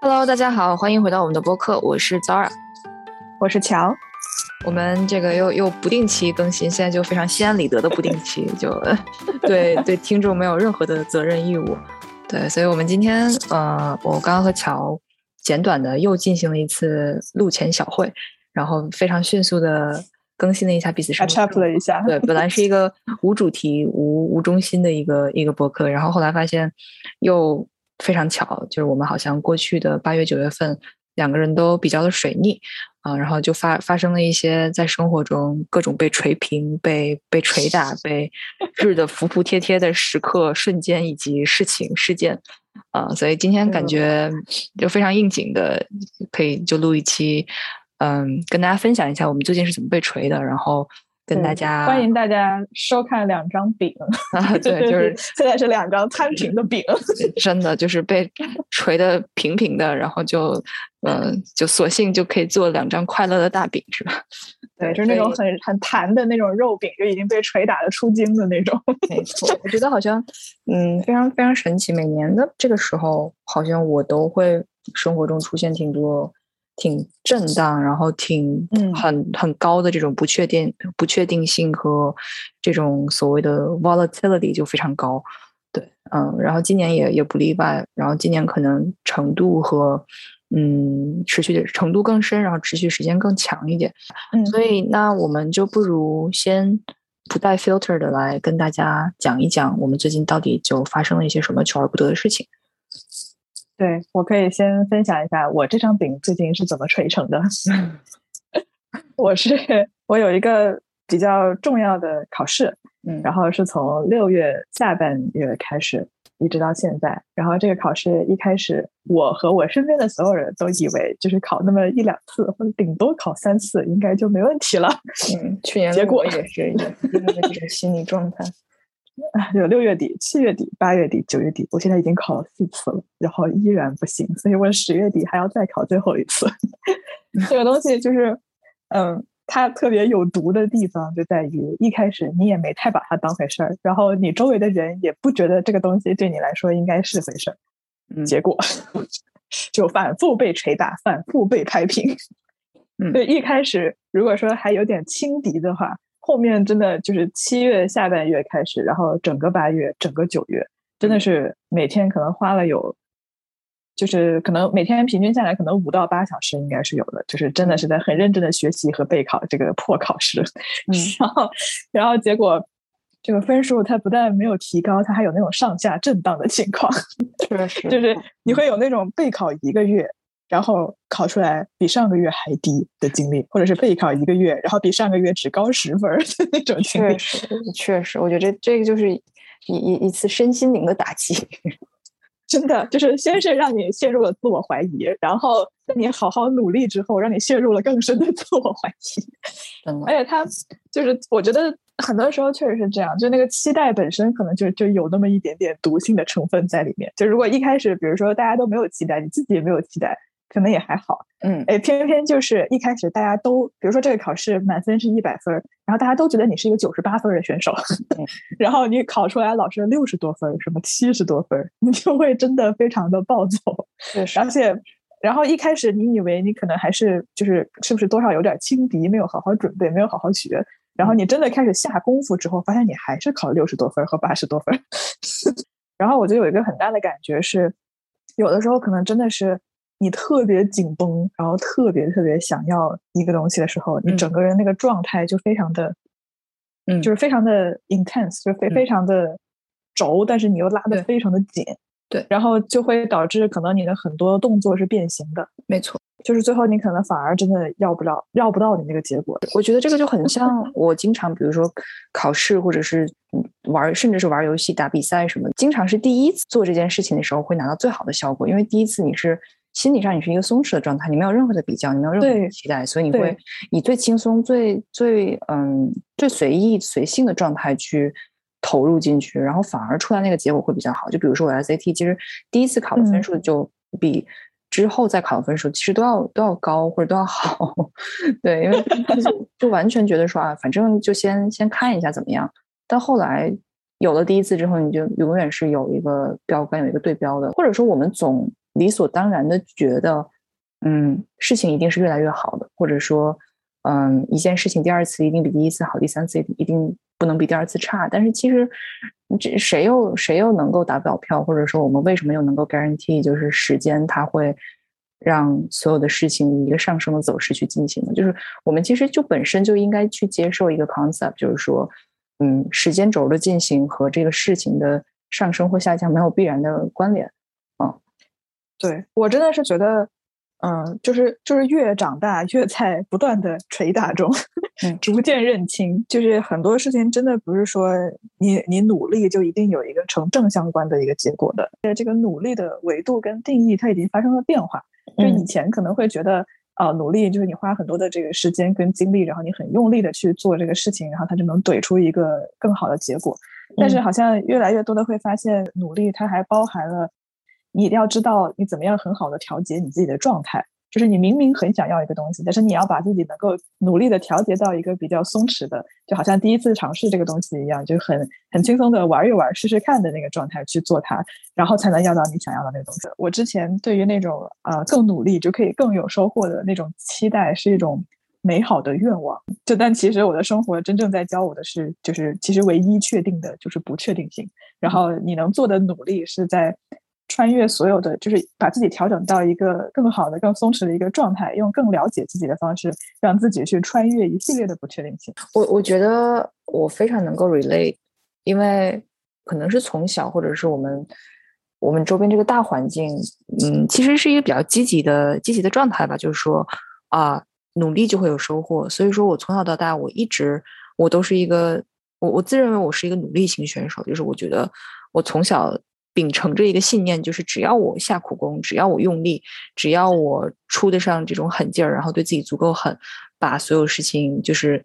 Hello，大家好，欢迎回到我们的播客，我是 Zara，我是乔。我们这个又又不定期更新，现在就非常心安理得的不定期，就 对对听众没有任何的责任义务。对，所以我们今天呃，我刚刚和乔简短的又进行了一次录前小会，然后非常迅速的更新了一下彼此生活，了一下。对，本来是一个 无主题、无无中心的一个一个博客，然后后来发现又非常巧，就是我们好像过去的八月、九月份两个人都比较的水逆。啊，然后就发发生了一些在生活中各种被锤平、被被捶打、被治的服服帖帖的时刻、瞬间以及事情事件，啊，所以今天感觉就非常应景的，可以就录一期，嗯，跟大家分享一下我们最近是怎么被锤的，然后。跟大家欢迎大家收看两张饼 啊，对，就是现在是两张摊平的饼，真的就是被锤的平平的，然后就嗯，就索性就可以做两张快乐的大饼，是吧？对，就是那种很很弹的那种肉饼，就已经被锤打的出筋的那种。没错，我觉得好像嗯，非常非常神奇。每年的这个时候，好像我都会生活中出现挺多。挺震荡，然后挺很很高的这种不确定不确定性和这种所谓的 volatility 就非常高，对，嗯，然后今年也也不例外，然后今年可能程度和嗯持续的程度更深，然后持续时间更强一点，嗯，所以那我们就不如先不带 filter 的来跟大家讲一讲我们最近到底就发生了一些什么求而不得的事情。对，我可以先分享一下我这张饼最近是怎么锤成的。我是我有一个比较重要的考试，嗯，然后是从六月下半月开始，一直到现在。然后这个考试一开始，我和我身边的所有人都以为就是考那么一两次，或者顶多考三次，应该就没问题了。嗯，去年结果也是一样的这种心理状态。啊，有六月底、七月底、八月底、九月底，我现在已经考了四次了，然后依然不行，所以我十月底还要再考最后一次。这个东西就是，嗯，它特别有毒的地方就在于，一开始你也没太把它当回事儿，然后你周围的人也不觉得这个东西对你来说应该是回事儿，结果就反复被捶打，反复被拍平。嗯，对，一开始如果说还有点轻敌的话。后面真的就是七月下半月开始，然后整个八月、整个九月，真的是每天可能花了有，就是可能每天平均下来可能五到八小时应该是有的，就是真的是在很认真的学习和备考这个破考试，然后然后结果这个分数它不但没有提高，它还有那种上下震荡的情况，确实。就是。你会有那种备考一个月。然后考出来比上个月还低的经历，或者是备考一个月，然后比上个月只高十分的那种经历，确实，确实，我觉得这这个就是一一一次身心灵的打击，真的就是先是让你陷入了自我怀疑，然后在你好好努力之后，让你陷入了更深的自我怀疑。而且他就是，我觉得很多时候确实是这样，就那个期待本身可能就就有那么一点点毒性的成分在里面。就如果一开始，比如说大家都没有期待，你自己也没有期待。可能也还好，嗯，哎，偏偏就是一开始大家都，比如说这个考试满分是一百分，然后大家都觉得你是一个九十八分的选手，然后你考出来老师六十多分，什么七十多分，你就会真的非常的暴走，而且，然后一开始你以为你可能还是就是是不是多少有点轻敌，没有好好准备，没有好好学，然后你真的开始下功夫之后，发现你还是考六十多分和八十多分，然后我就有一个很大的感觉是，有的时候可能真的是。你特别紧绷，然后特别特别想要一个东西的时候，你整个人那个状态就非常的，嗯，就是非常的 intense，就非非常的轴，但是你又拉的非常的紧，对，然后就会导致可能你的很多动作是变形的，没错，就是最后你可能反而真的要不了，要不到你那个结果。我觉得这个就很 像我经常，比如说考试或者是玩，甚至是玩游戏、打比赛什么，经常是第一次做这件事情的时候会拿到最好的效果，因为第一次你是。心理上你是一个松弛的状态，你没有任何的比较，你没有任何的期待，所以你会以最轻松、最最嗯最随意、随性的状态去投入进去，然后反而出来那个结果会比较好。就比如说我 SAT，其实第一次考的分数就比之后再考的分数其实都要都要高或者都要好，对，因为就 就完全觉得说啊，反正就先先看一下怎么样。但后来有了第一次之后，你就永远是有一个标杆，有一个对标的，或者说我们总理所当然的觉得，嗯，事情一定是越来越好的，或者说，嗯，一件事情第二次一定比第一次好，第三次一定不能比第二次差。但是其实，这谁又谁又能够打保票，或者说我们为什么又能够 guarantee 就是时间它会？让所有的事情以一个上升的走势去进行呢，就是我们其实就本身就应该去接受一个 concept，就是说，嗯，时间轴的进行和这个事情的上升或下降没有必然的关联。嗯，对我真的是觉得，嗯，就是就是越长大越在不断的捶打中，逐渐认清，就是很多事情真的不是说你你努力就一定有一个成正相关的一个结果的，在这个努力的维度跟定义它已经发生了变化。就以前可能会觉得，啊，努力就是你花很多的这个时间跟精力，然后你很用力的去做这个事情，然后它就能怼出一个更好的结果。但是好像越来越多的会发现，努力它还包含了你一定要知道你怎么样很好的调节你自己的状态。就是你明明很想要一个东西，但是你要把自己能够努力的调节到一个比较松弛的，就好像第一次尝试这个东西一样，就很很轻松的玩一玩、试试看的那个状态去做它，然后才能要到你想要的那个东西。我之前对于那种呃更努力就可以更有收获的那种期待，是一种美好的愿望。就但其实我的生活真正在教我的是，就是其实唯一确定的就是不确定性。然后你能做的努力是在。穿越所有的，就是把自己调整到一个更好的、更松弛的一个状态，用更了解自己的方式，让自己去穿越一系列的不确定性。我我觉得我非常能够 relate，因为可能是从小或者是我们我们周边这个大环境，嗯，其实是一个比较积极的、积极的状态吧。就是说啊，努力就会有收获。所以说我从小到大，我一直我都是一个我我自认为我是一个努力型选手，就是我觉得我从小。秉承着一个信念，就是只要我下苦功，只要我用力，只要我出得上这种狠劲儿，然后对自己足够狠，把所有事情就是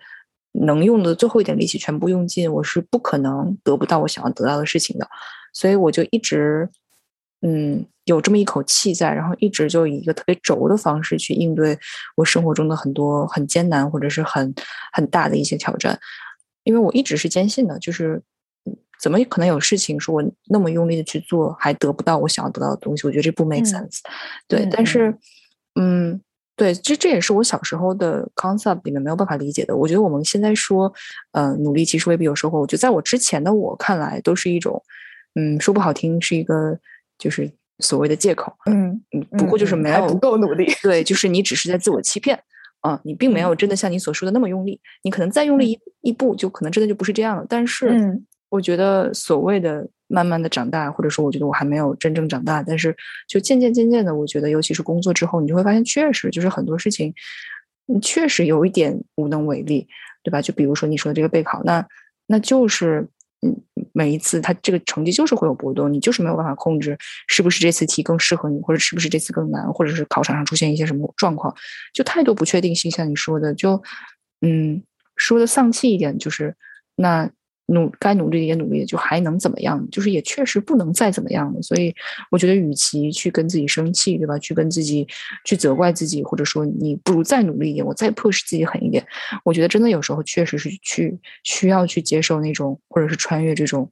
能用的最后一点力气全部用尽，我是不可能得不到我想要得到的事情的。所以我就一直，嗯，有这么一口气在，然后一直就以一个特别轴的方式去应对我生活中的很多很艰难或者是很很大的一些挑战，因为我一直是坚信的，就是。怎么可能有事情是我那么用力的去做，还得不到我想要得到的东西？我觉得这不 make sense。对，但是，嗯，对，这这也是我小时候的 concept 里面没有办法理解的。我觉得我们现在说，呃，努力其实未必有收获。我觉得在我之前的我看来，都是一种，嗯，说不好听是一个就是所谓的借口。嗯嗯，不过就是没有不够努力。对，就是你只是在自我欺骗。啊，你并没有真的像你所说的那么用力。你可能再用力一一步，就可能真的就不是这样了。但是，嗯。我觉得所谓的慢慢的长大，或者说我觉得我还没有真正长大，但是就渐渐渐渐的，我觉得尤其是工作之后，你就会发现，确实就是很多事情，确实有一点无能为力，对吧？就比如说你说的这个备考，那那就是嗯，每一次他这个成绩就是会有波动，你就是没有办法控制是不是这次题更适合你，或者是不是这次更难，或者是考场上出现一些什么状况，就太多不确定性。像你说的，就嗯，说的丧气一点，就是那。努该努力的也努力，就还能怎么样？就是也确实不能再怎么样了。所以我觉得，与其去跟自己生气，对吧？去跟自己去责怪自己，或者说你不如再努力一点，我再 push 自己狠一点。我觉得真的有时候确实是去需要去接受那种，或者是穿越这种，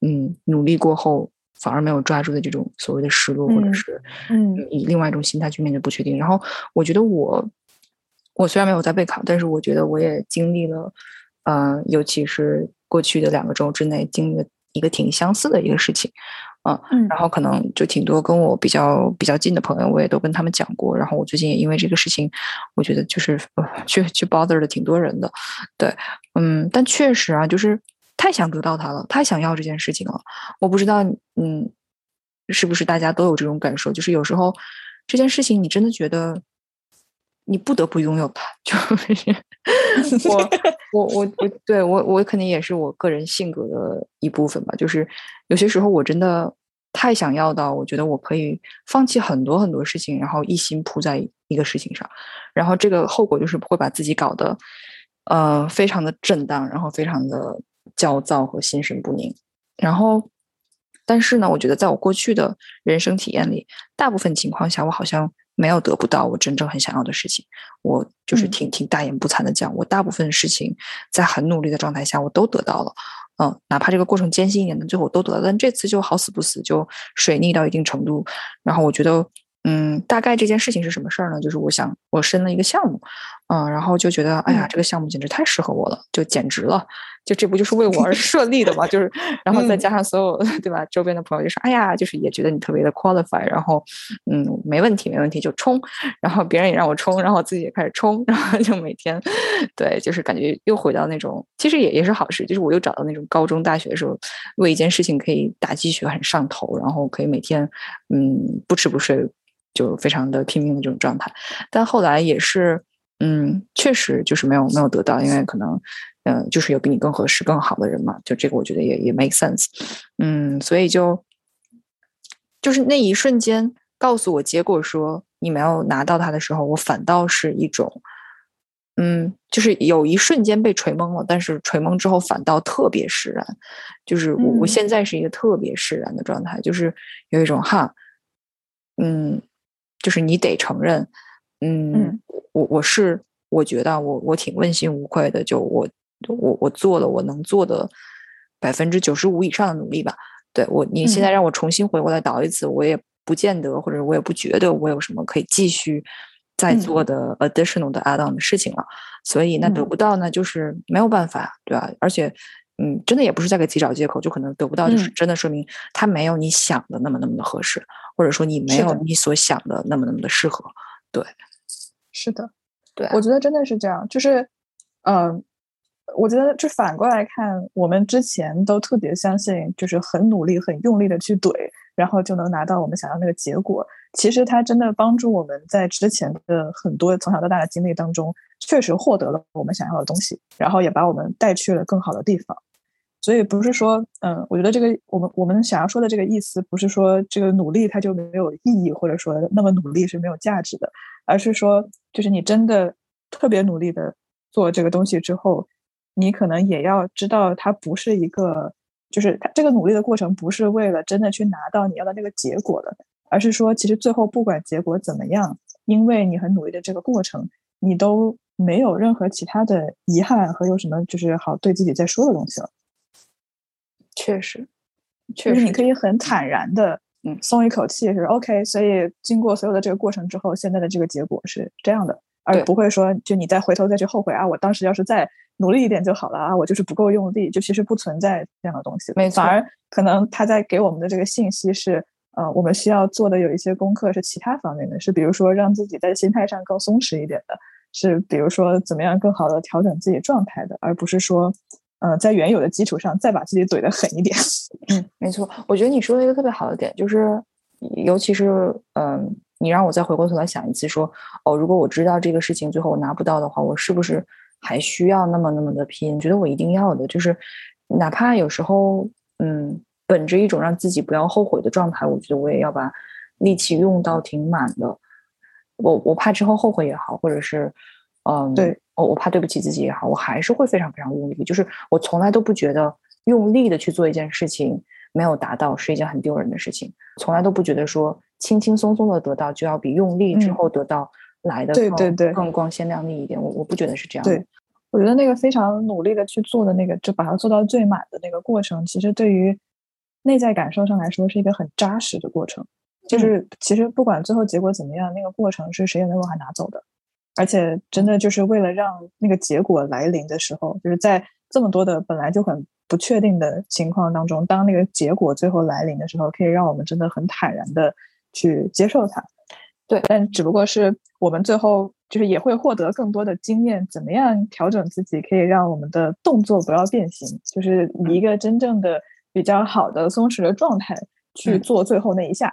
嗯，努力过后反而没有抓住的这种所谓的失落，或者是嗯，以另外一种心态去面对不确定。然后我觉得我我虽然没有在备考，但是我觉得我也经历了，呃，尤其是。过去的两个周之内，经历了一个挺相似的一个事情，嗯，然后可能就挺多跟我比较比较近的朋友，我也都跟他们讲过。然后我最近也因为这个事情，我觉得就是去去 bother 了挺多人的，对，嗯，但确实啊，就是太想得到它了，太想要这件事情了。我不知道，嗯，是不是大家都有这种感受？就是有时候这件事情，你真的觉得。你不得不拥有它，就是 我我我我对我我肯定也是我个人性格的一部分吧。就是有些时候我真的太想要到，我觉得我可以放弃很多很多事情，然后一心扑在一个事情上，然后这个后果就是会把自己搞得呃非常的震荡，然后非常的焦躁和心神不宁。然后，但是呢，我觉得在我过去的人生体验里，大部分情况下我好像。没有得不到我真正很想要的事情，我就是挺挺大言不惭的讲，我大部分事情在很努力的状态下我都得到了，嗯，哪怕这个过程艰辛一点的，最后我都得到。但这次就好死不死，就水逆到一定程度。然后我觉得。嗯，大概这件事情是什么事儿呢？就是我想我申了一个项目，嗯，然后就觉得哎呀，这个项目简直太适合我了，就简直了，就这不就是为我而 设立的嘛？就是，然后再加上所有对吧，周边的朋友就说，哎呀，就是也觉得你特别的 qualify，然后嗯，没问题，没问题，就冲，然后别人也让我冲，然后我自己也开始冲，然后就每天，对，就是感觉又回到那种，其实也也是好事，就是我又找到那种高中大学的时候为一件事情可以打鸡血很上头，然后可以每天嗯不吃不睡。就非常的拼命的这种状态，但后来也是，嗯，确实就是没有没有得到，因为可能，嗯，就是有比你更合适、更好的人嘛。就这个，我觉得也也 make sense，嗯，所以就就是那一瞬间告诉我结果说你没有拿到它的时候，我反倒是一种，嗯，就是有一瞬间被锤懵了，但是锤懵之后反倒特别释然，就是我我现在是一个特别释然的状态，就是有一种哈，嗯。就是你得承认，嗯，我我是我觉得我我挺问心无愧的，就我我我做了我能做的百分之九十五以上的努力吧。对我，你现在让我重新回过来倒一次，我也不见得，或者我也不觉得我有什么可以继续再做的 additional 的 add on 的事情了。所以那得不到呢，就是没有办法，对吧？而且，嗯，真的也不是在给自己找借口，就可能得不到，就是真的说明他没有你想的那么那么的合适。或者说你没有你所想的那么那么的适合，对，是的，对，我觉得真的是这样，就是，嗯，我觉得就反过来看，我们之前都特别相信，就是很努力、很用力的去怼，然后就能拿到我们想要那个结果。其实它真的帮助我们在之前的很多从小到大的经历当中，确实获得了我们想要的东西，然后也把我们带去了更好的地方。所以不是说，嗯，我觉得这个我们我们想要说的这个意思，不是说这个努力它就没有意义，或者说那么努力是没有价值的，而是说，就是你真的特别努力的做这个东西之后，你可能也要知道，它不是一个，就是它这个努力的过程不是为了真的去拿到你要的那个结果的，而是说，其实最后不管结果怎么样，因为你很努力的这个过程，你都没有任何其他的遗憾和有什么就是好对自己再说的东西了。确实，确实，你可以很坦然的，嗯，松一口气是 OK。所以经过所有的这个过程之后，现在的这个结果是这样的，而不会说，就你再回头再去后悔啊，我当时要是再努力一点就好了啊，我就是不够用力，就其实不存在这样的东西。没错，反而可能他在给我们的这个信息是，呃，我们需要做的有一些功课是其他方面的，是比如说让自己在心态上更松弛一点的，是比如说怎么样更好的调整自己状态的，而不是说。嗯，在原有的基础上再把自己怼得狠一点。嗯，没错，我觉得你说的一个特别好的点就是，尤其是嗯，你让我再回过头来想一次，说哦，如果我知道这个事情最后我拿不到的话，我是不是还需要那么那么的拼？觉得我一定要的，就是哪怕有时候嗯，本着一种让自己不要后悔的状态，我觉得我也要把力气用到挺满的。我我怕之后后悔也好，或者是嗯，对。我我怕对不起自己也好，我还是会非常非常用力。就是我从来都不觉得用力的去做一件事情没有达到是一件很丢人的事情，从来都不觉得说轻轻松松的得到就要比用力之后得到来的对对对更光鲜亮丽一点。我我不觉得是这样。对，我觉得那个非常努力的去做的那个，就把它做到最满的那个过程，其实对于内在感受上来说是一个很扎实的过程。就是其实不管最后结果怎么样，那个过程是谁也没有办法拿走的。而且，真的就是为了让那个结果来临的时候，就是在这么多的本来就很不确定的情况当中，当那个结果最后来临的时候，可以让我们真的很坦然的去接受它。对，但只不过是我们最后就是也会获得更多的经验，怎么样调整自己，可以让我们的动作不要变形，就是以一个真正的比较好的松弛的状态去做最后那一下。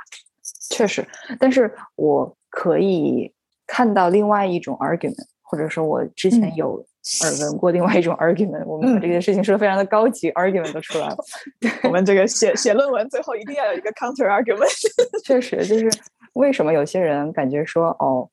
确实，但是我可以。看到另外一种 argument，或者说我之前有耳闻过另外一种 argument，我们把这件事情说的非常的高级，argument 都出来了。我们这个写写论文最后一定要有一个 counter argument。确实，就是为什么有些人感觉说，哦，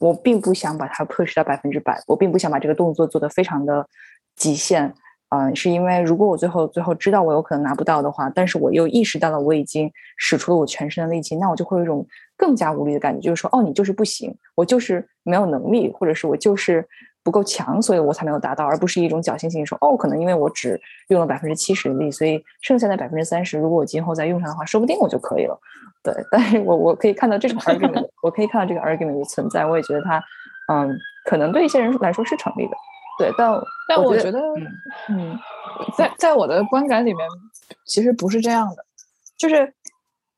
我并不想把它 push 到百分之百，我并不想把这个动作做得非常的极限。嗯，是因为如果我最后最后知道我有可能拿不到的话，但是我又意识到了我已经使出了我全身的力气，那我就会有一种更加无力的感觉，就是说，哦，你就是不行，我就是没有能力，或者是我就是不够强，所以我才没有达到，而不是一种侥幸心理说哦，可能因为我只用了百分之七十的力，所以剩下的百分之三十，如果我今后再用上的话，说不定我就可以了。对，但是我我可以看到这种 argument，我可以看到这个 argument 的存在，我也觉得它，嗯，可能对一些人来说是成立的。对，但但我觉得，嗯，在在我的观感里面，其实不是这样的，就是，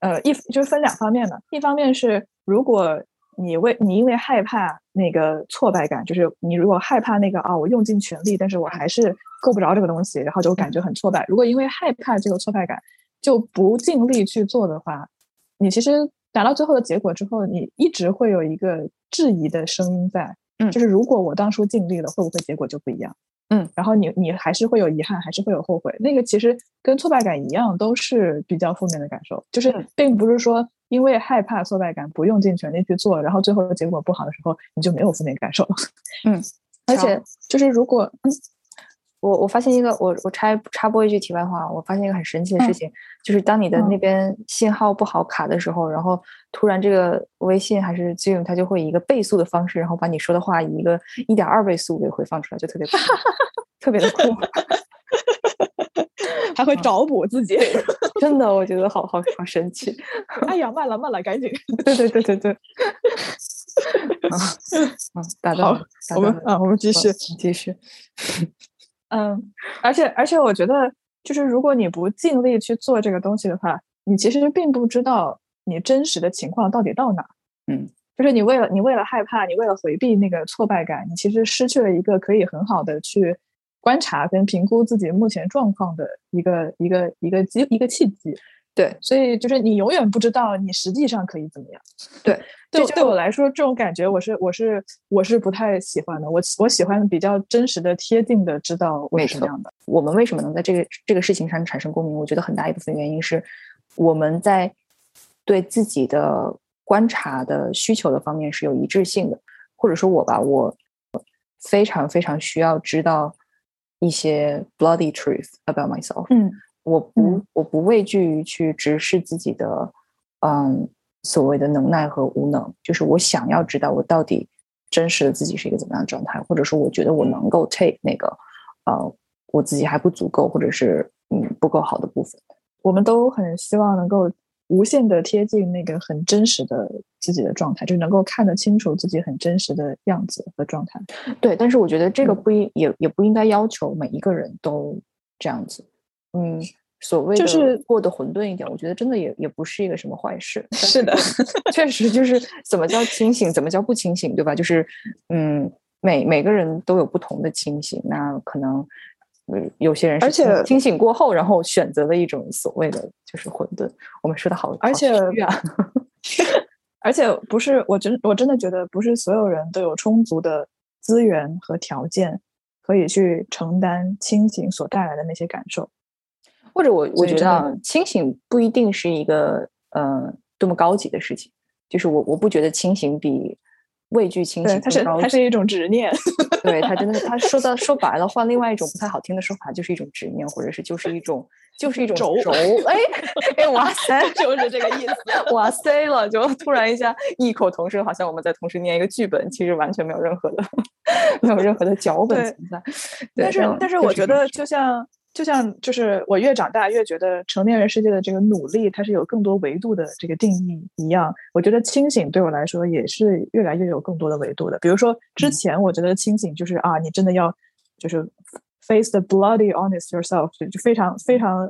呃，一就是分两方面的，一方面是如果你为你因为害怕那个挫败感，就是你如果害怕那个啊，我用尽全力，但是我还是够不着这个东西，然后就感觉很挫败。如果因为害怕这个挫败感就不尽力去做的话，你其实达到最后的结果之后，你一直会有一个质疑的声音在。嗯，就是如果我当初尽力了，会不会结果就不一样？嗯，然后你你还是会有遗憾，还是会有后悔。那个其实跟挫败感一样，都是比较负面的感受。就是并不是说因为害怕挫败感不用尽全力去做，然后最后的结果不好的时候，你就没有负面感受了。嗯，而且就是如果嗯。我我发现一个，我我插插播一句题外话，我发现一个很神奇的事情，就是当你的那边信号不好卡的时候，然后突然这个微信还是 Zoom，它就会以一个倍速的方式，然后把你说的话以一个一点二倍速给回放出来，就特别 特别的酷，还会找补自己，真的，我觉得好好好神奇。哎呀，慢了慢了，赶紧，对对对对对。嗯，打到，我们啊，我们继续继续。嗯，而且而且，我觉得就是如果你不尽力去做这个东西的话，你其实并不知道你真实的情况到底到哪。嗯，就是你为了你为了害怕，你为了回避那个挫败感，你其实失去了一个可以很好的去观察跟评估自己目前状况的一个一个一个机一个契机。对，所以就是你永远不知道你实际上可以怎么样。对，对，对我来说，这种感觉我是我是我是不太喜欢的。我我喜欢比较真实的、贴近的知道我是什么样的。我们为什么能在这个这个事情上产生共鸣？我觉得很大一部分原因是我们在对自己的观察的需求的方面是有一致性的，或者说我吧，我非常非常需要知道一些 bloody truth about myself。嗯。我不，我不畏惧于去直视自己的，嗯，所谓的能耐和无能。就是我想要知道我到底真实的自己是一个怎么样的状态，或者说我觉得我能够 take 那个，呃，我自己还不足够，或者是嗯不够好的部分。我们都很希望能够无限的贴近那个很真实的自己的状态，就能够看得清楚自己很真实的样子和状态。对，但是我觉得这个不应也也不应该要求每一个人都这样子。嗯，所谓就是过得混沌一点，我觉得真的也也不是一个什么坏事。是的，确实就是怎么叫清醒，怎么叫不清醒，对吧？就是嗯，每每个人都有不同的清醒，那可能有些人而且清醒过后，然后选择了一种所谓的就是混沌。我们说的好，而且 而且不是，我真我真的觉得不是所有人都有充足的资源和条件可以去承担清醒所带来的那些感受。或者我我觉得清醒不一定是一个呃多么高级的事情，就是我我不觉得清醒比畏惧清醒它是它是一种执念，对它真的它说的 说白了换另外一种不太好听的说法就是一种执念，或者是就是一种就是一种轴哎哎哇塞 就是这个意思哇塞了就突然一下异口同声，好像我们在同时念一个剧本，其实完全没有任何的没有任何的脚本存在。但是但是我觉得就像。就像就是我越长大越觉得成年人世界的这个努力它是有更多维度的这个定义一样，我觉得清醒对我来说也是越来越有更多的维度的。比如说之前我觉得清醒就是啊，你真的要就是 face the bloody honest yourself，就非常非常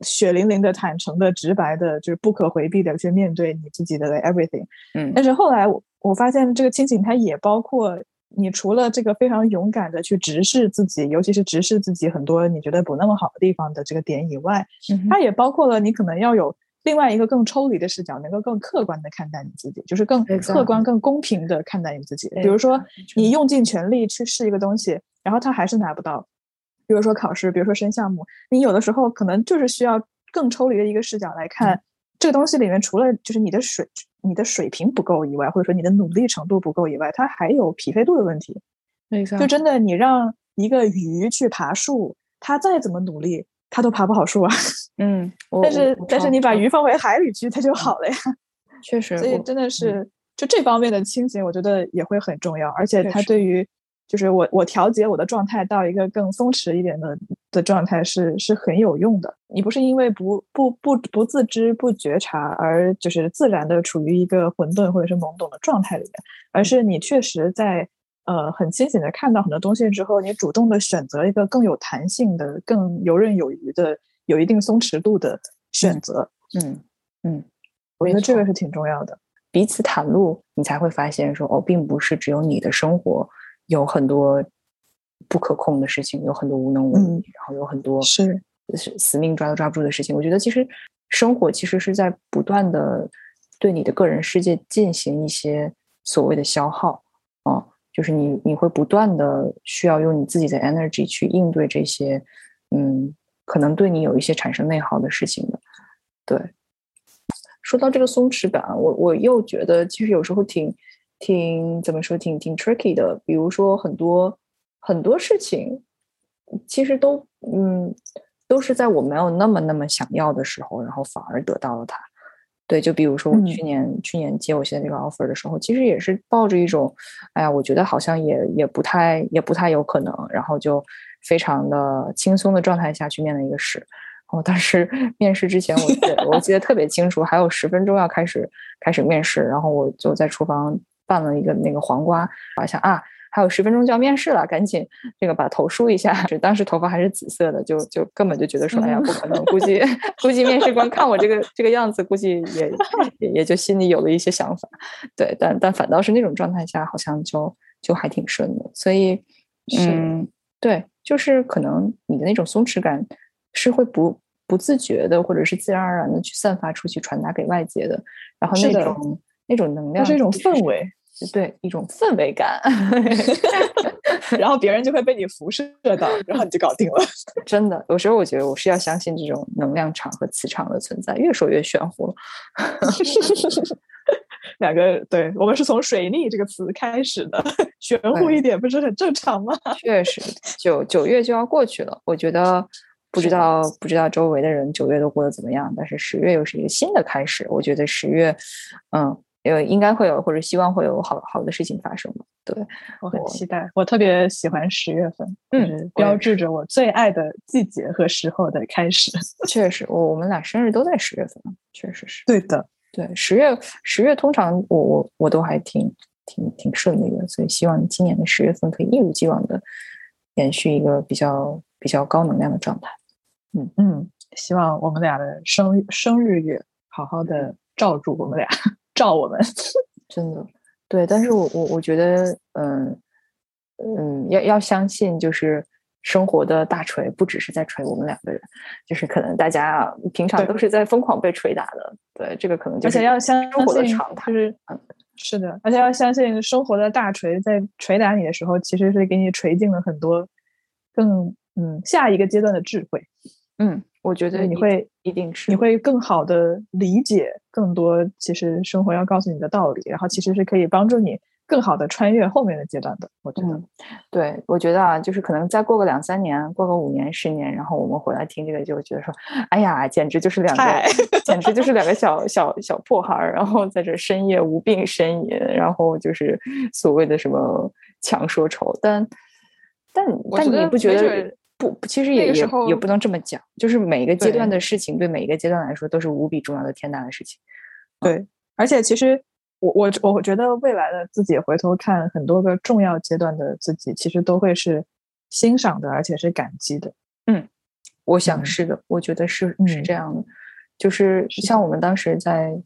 血淋淋的、坦诚的、直白的，就是不可回避的去面对你自己的 everything。嗯，但是后来我我发现这个清醒它也包括。你除了这个非常勇敢的去直视自己，尤其是直视自己很多你觉得不那么好的地方的这个点以外，它也包括了你可能要有另外一个更抽离的视角，能够更客观的看待你自己，就是更客观、更公平的看待你自己。比如说，你用尽全力去试一个东西，然后它还是拿不到；比如说考试，比如说升项目，你有的时候可能就是需要更抽离的一个视角来看这个东西里面，除了就是你的水。你的水平不够以外，或者说你的努力程度不够以外，它还有匹配度的问题。没错就真的，你让一个鱼去爬树，它再怎么努力，它都爬不好树啊。嗯，但是但是你把鱼放回海里去，它就好了呀。确实，所以真的是就这方面的清醒，我觉得也会很重要。而且它对于就是我我调节我的状态到一个更松弛一点的的状态是是很有用的。你不是因为不不不不自知不觉察而就是自然的处于一个混沌或者是懵懂的状态里面，而是你确实在呃很清醒的看到很多东西之后，你主动的选择一个更有弹性的、更游刃有余的、有一定松弛度的选择。嗯嗯，我觉得这个是挺重要的。彼此袒露，你才会发现说哦，并不是只有你的生活。有很多不可控的事情，有很多无能为力，然后有很多是是死命抓都抓不住的事情。我觉得其实生活其实是在不断的对你的个人世界进行一些所谓的消耗啊，就是你你会不断的需要用你自己的 energy 去应对这些嗯，可能对你有一些产生内耗的事情的。对，说到这个松弛感，我我又觉得其实有时候挺。挺怎么说，挺挺 tricky 的。比如说，很多很多事情，其实都嗯，都是在我没有那么那么想要的时候，然后反而得到了它。对，就比如说我去年去年接我现在这个 offer 的时候，其实也是抱着一种，哎呀，我觉得好像也也不太也不太有可能，然后就非常的轻松的状态下去面了一个试。我当时面试之前，我记得我记得特别清楚，还有十分钟要开始开始面试，然后我就在厨房。拌了一个那个黄瓜，好像啊，还有十分钟就要面试了，赶紧这个把头梳一下。就当时头发还是紫色的，就就根本就觉得说，哎呀，不可能，估计 估计面试官看我这个这个样子，估计也也就心里有了一些想法。对，但但反倒是那种状态下，好像就就还挺顺的。所以，嗯，对，就是可能你的那种松弛感是会不不自觉的，或者是自然而然的去散发出去，传达给外界的。然后那种那种能量，是一种氛围。对一种氛围感，然后别人就会被你辐射到，然后你就搞定了。真的，有时候我觉得我是要相信这种能量场和磁场的存在。越说越玄乎了。两个，对我们是从“水逆”这个词开始的，玄乎一点不是很正常吗？确实，九九月就要过去了，我觉得不知道不知道周围的人九月都过得怎么样，但是十月又是一个新的开始。我觉得十月，嗯。呃，应该会有，或者希望会有好好的事情发生吧。对我很期待，我特别喜欢十月份，嗯，标志着我最爱的季节和时候的开始。确实，我我们俩生日都在十月份，确实是。对的，对十月十月通常我我我都还挺挺挺顺利的，所以希望今年的十月份可以一如既往的延续一个比较比较高能量的状态。嗯嗯，希望我们俩的生生日月好好的罩住我们俩。照我们，真的。对，但是我我我觉得，嗯嗯，要要相信，就是生活的大锤不只是在锤我们两个人，就是可能大家平常都是在疯狂被锤打的，对，这个可能而且要相信生活的常态，就是。嗯，是的，而且要相信生活的大锤在锤打你的时候，其实是给你锤进了很多更嗯下一个阶段的智慧，嗯。我觉得你会一定是你会更好的理解更多，其实生活要告诉你的道理，然后其实是可以帮助你更好的穿越后面的阶段的。我觉得，对，我觉得啊，就是可能再过个两三年，过个五年、十年，然后我们回来听这个，就觉得说，哎呀，简直就是两个，简直就是两个小小小破孩儿，然后在这深夜无病呻吟，然后就是所谓的什么强说愁，但但但你不觉得？不，其实也也也不能这么讲，就是每一个阶段的事情，对每一个阶段来说都是无比重要的天大的事情。对，而且其实我我我觉得未来的自己回头看很多个重要阶段的自己，其实都会是欣赏的，而且是感激的。嗯，我想是的，我觉得是是这样的。就是像我们当时在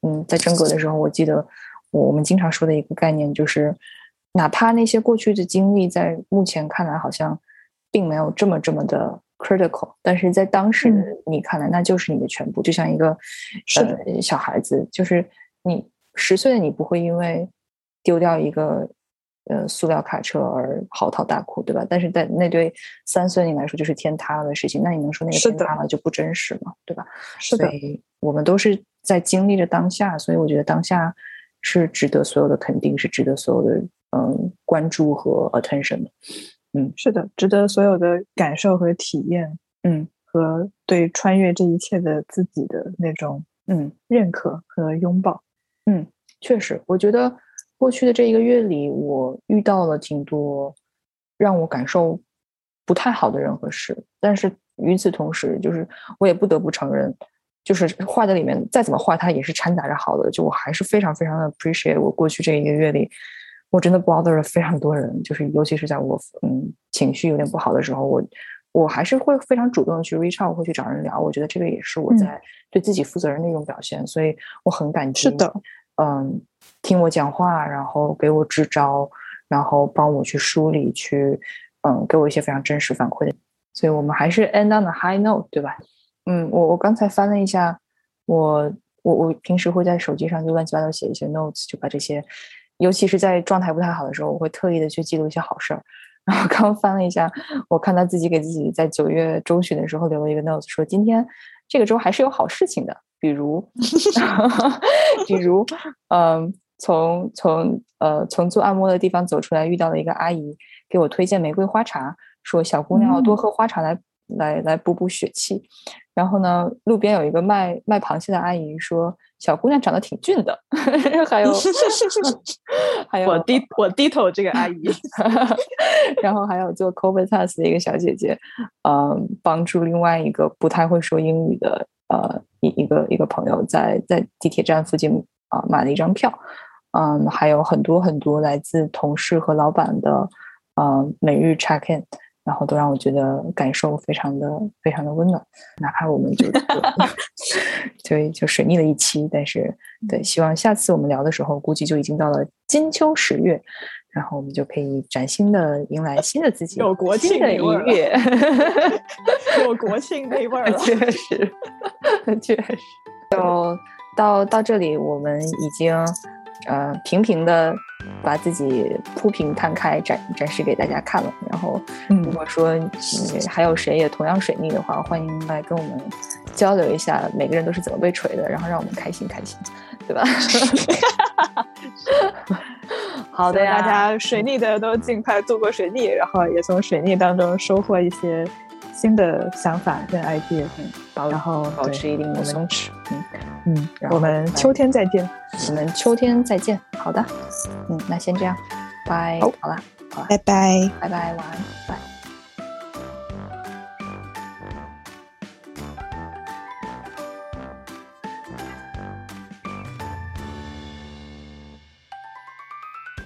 嗯在真格的时候，我记得我们经常说的一个概念就是，哪怕那些过去的经历在目前看来好像。并没有这么这么的 critical，但是在当时你看来，那就是你的全部，就像一个呃小孩子，就是你十岁的你不会因为丢掉一个呃塑料卡车而嚎啕大哭，对吧？但是在那对三岁你来说就是天塌了的事情，那你能说那个天塌了就不真实吗？对吧？是的，我们都是在经历着当下，所以我觉得当下是值得所有的肯定，是值得所有的嗯关注和 attention 的。嗯，是的，值得所有的感受和体验，嗯，和对穿越这一切的自己的那种，嗯，认可和拥抱，嗯，确实，我觉得，过去的这一个月里，我遇到了挺多让我感受不太好的人和事，但是与此同时，就是我也不得不承认，就是坏的里面再怎么坏，它也是掺杂着好的。就我还是非常非常的 appreciate 我过去这一个月里，我真的 bother 了非常多人，就是尤其是在我嗯情绪有点不好的时候，我我还是会非常主动的去 reach out，会去找人聊。我觉得这个也是我在对自己负责任的一种表现，所以我很感激。是的。嗯，听我讲话，然后给我支招，然后帮我去梳理，去嗯，给我一些非常真实反馈的。所以我们还是 end on the high note，对吧？嗯，我我刚才翻了一下，我我我平时会在手机上就乱七八糟写一些 notes，就把这些，尤其是在状态不太好的时候，我会特意的去记录一些好事儿。然后刚翻了一下，我看他自己给自己在九月中旬的时候留了一个 notes，说今天这个周还是有好事情的。比如，比如，嗯，从从呃从做按摩的地方走出来，遇到了一个阿姨，给我推荐玫瑰花茶，说小姑娘要多喝花茶来来来补补血气。然后呢，路边有一个卖卖螃蟹的阿姨说，小姑娘长得挺俊的。还有，还有我低我低头这个阿姨，然后还有做 COVID test 的一个小姐姐，嗯，帮助另外一个不太会说英语的。呃，一一个一个朋友在在地铁站附近啊买了一张票，嗯，还有很多很多来自同事和老板的呃每日 check in，然后都让我觉得感受非常的非常的温暖，哪怕我们就 就就水逆了一期，但是对，希望下次我们聊的时候，估计就已经到了金秋十月。然后我们就可以崭新的迎来新的自己，有国庆的一月，有国庆那味儿了，确实，确实。就到到这里，我们已经呃平平的把自己铺平摊开展展示给大家看了。然后，如果说还有谁也同样水逆的话，欢迎来跟我们交流一下，每个人都是怎么被锤的，然后让我们开心开心，对吧？好的呀，大家水逆的都尽快度过水逆，然后也从水逆当中收获一些新的想法跟 idea，嗯然后保持一定的松弛。嗯嗯，我们秋天再见，我们秋天再见。好的，嗯，那先这样，拜。好了，拜拜，拜拜，晚安，拜。